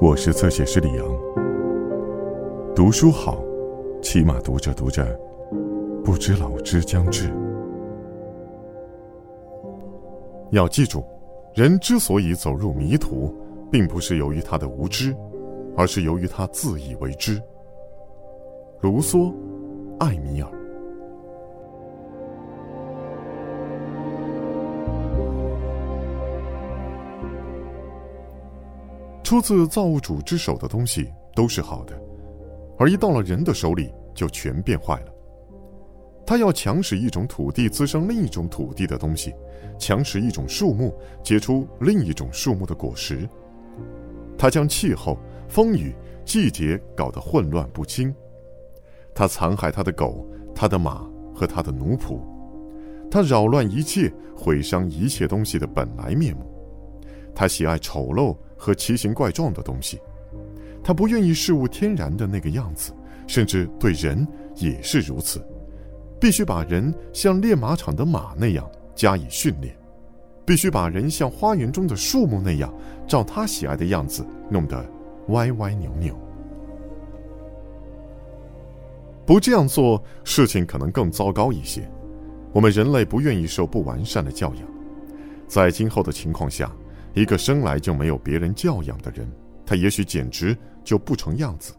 我是侧写师李阳。读书好，起码读着读着，不知老之将至。要记住，人之所以走入迷途，并不是由于他的无知，而是由于他自以为知。卢梭，艾米尔。出自造物主之手的东西都是好的，而一到了人的手里，就全变坏了。他要强使一种土地滋生另一种土地的东西，强使一种树木结出另一种树木的果实。他将气候、风雨、季节搞得混乱不清。他残害他的狗、他的马和他的奴仆。他扰乱一切，毁伤一切东西的本来面目。他喜爱丑陋。和奇形怪状的东西，他不愿意事物天然的那个样子，甚至对人也是如此，必须把人像练马场的马那样加以训练，必须把人像花园中的树木那样，照他喜爱的样子弄得歪歪扭扭。不这样做，事情可能更糟糕一些。我们人类不愿意受不完善的教养，在今后的情况下。一个生来就没有别人教养的人，他也许简直就不成样子。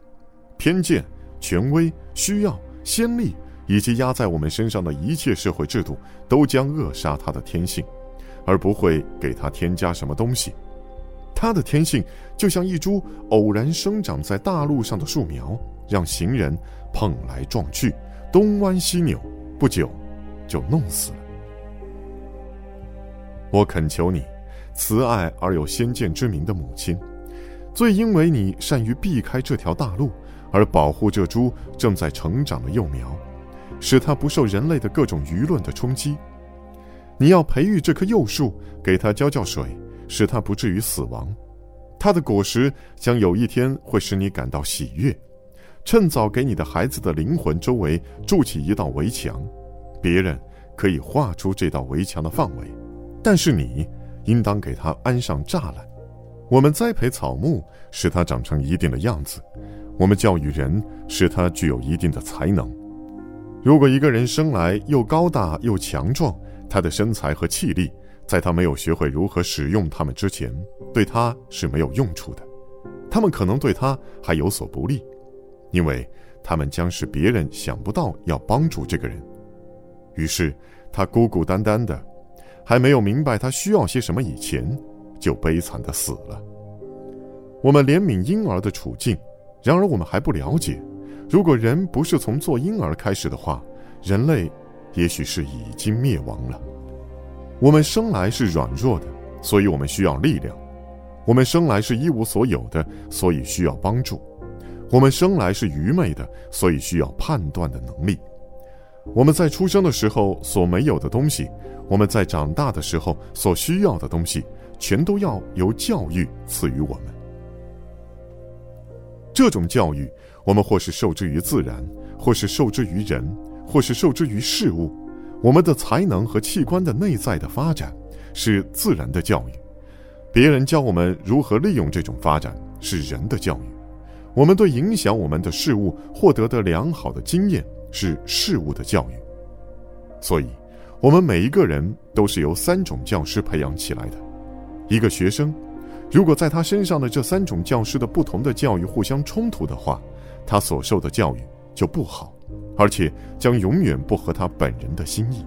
偏见、权威、需要、先例以及压在我们身上的一切社会制度，都将扼杀他的天性，而不会给他添加什么东西。他的天性就像一株偶然生长在大路上的树苗，让行人碰来撞去，东弯西扭，不久就弄死了。我恳求你。慈爱而有先见之明的母亲，最因为你善于避开这条大路，而保护这株正在成长的幼苗，使它不受人类的各种舆论的冲击。你要培育这棵幼树，给它浇浇水，使它不至于死亡。它的果实将有一天会使你感到喜悦。趁早给你的孩子的灵魂周围筑起一道围墙，别人可以画出这道围墙的范围，但是你。应当给它安上栅栏。我们栽培草木，使它长成一定的样子；我们教育人，使他具有一定的才能。如果一个人生来又高大又强壮，他的身材和气力，在他没有学会如何使用它们之前，对他是没有用处的。他们可能对他还有所不利，因为他们将使别人想不到要帮助这个人。于是，他孤孤单单的。还没有明白他需要些什么以前，就悲惨的死了。我们怜悯婴儿的处境，然而我们还不了解，如果人不是从做婴儿开始的话，人类也许是已经灭亡了。我们生来是软弱的，所以我们需要力量；我们生来是一无所有的，所以需要帮助；我们生来是愚昧的，所以需要判断的能力。我们在出生的时候所没有的东西。我们在长大的时候所需要的东西，全都要由教育赐予我们。这种教育，我们或是受之于自然，或是受之于人，或是受之于事物。我们的才能和器官的内在的发展，是自然的教育；别人教我们如何利用这种发展，是人的教育；我们对影响我们的事物获得的良好的经验，是事物的教育。所以。我们每一个人都是由三种教师培养起来的。一个学生，如果在他身上的这三种教师的不同的教育互相冲突的话，他所受的教育就不好，而且将永远不合他本人的心意。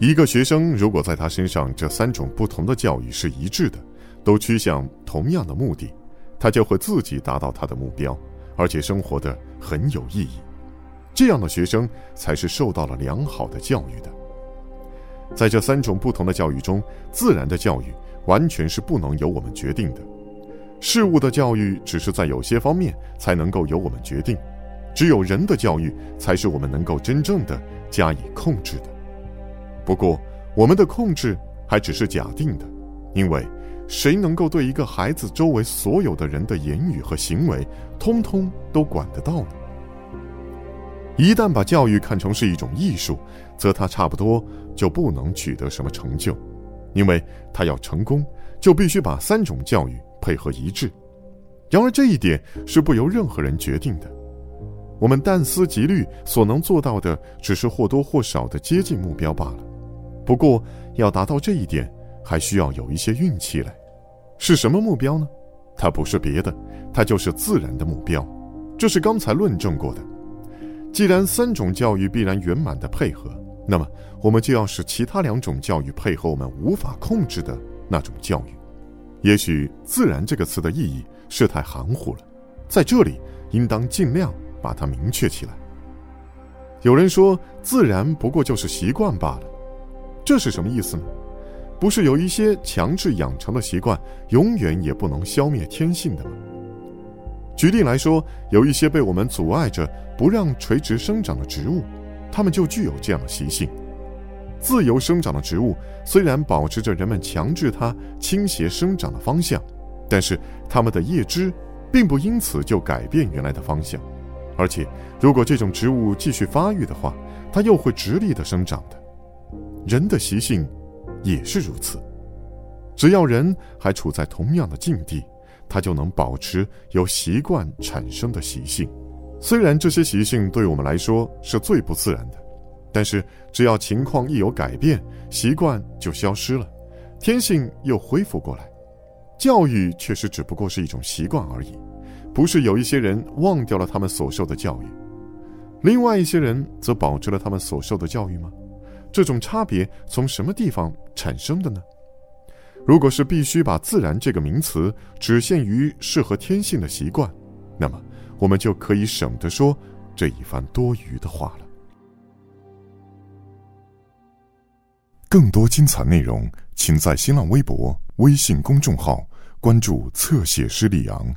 一个学生如果在他身上这三种不同的教育是一致的，都趋向同样的目的，他就会自己达到他的目标，而且生活的很有意义。这样的学生才是受到了良好的教育的。在这三种不同的教育中，自然的教育完全是不能由我们决定的；事物的教育只是在有些方面才能够由我们决定；只有人的教育才是我们能够真正的加以控制的。不过，我们的控制还只是假定的，因为谁能够对一个孩子周围所有的人的言语和行为，通通都管得到呢？一旦把教育看成是一种艺术，则他差不多就不能取得什么成就，因为他要成功，就必须把三种教育配合一致，然而这一点是不由任何人决定的。我们但思极虑所能做到的，只是或多或少的接近目标罢了。不过，要达到这一点，还需要有一些运气来。是什么目标呢？它不是别的，它就是自然的目标。这是刚才论证过的。既然三种教育必然圆满的配合，那么我们就要使其他两种教育配合我们无法控制的那种教育。也许“自然”这个词的意义是太含糊了，在这里应当尽量。把它明确起来。有人说，自然不过就是习惯罢了，这是什么意思呢？不是有一些强制养成的习惯，永远也不能消灭天性的吗？举例来说，有一些被我们阻碍着不让垂直生长的植物，它们就具有这样的习性。自由生长的植物虽然保持着人们强制它倾斜生长的方向，但是它们的叶枝并不因此就改变原来的方向。而且，如果这种植物继续发育的话，它又会直立的生长的。人的习性也是如此。只要人还处在同样的境地，他就能保持由习惯产生的习性。虽然这些习性对我们来说是最不自然的，但是只要情况一有改变，习惯就消失了，天性又恢复过来。教育确实只不过是一种习惯而已。不是有一些人忘掉了他们所受的教育，另外一些人则保持了他们所受的教育吗？这种差别从什么地方产生的呢？如果是必须把“自然”这个名词只限于适合天性的习惯，那么我们就可以省得说这一番多余的话了。更多精彩内容，请在新浪微博、微信公众号关注“侧写师李昂”。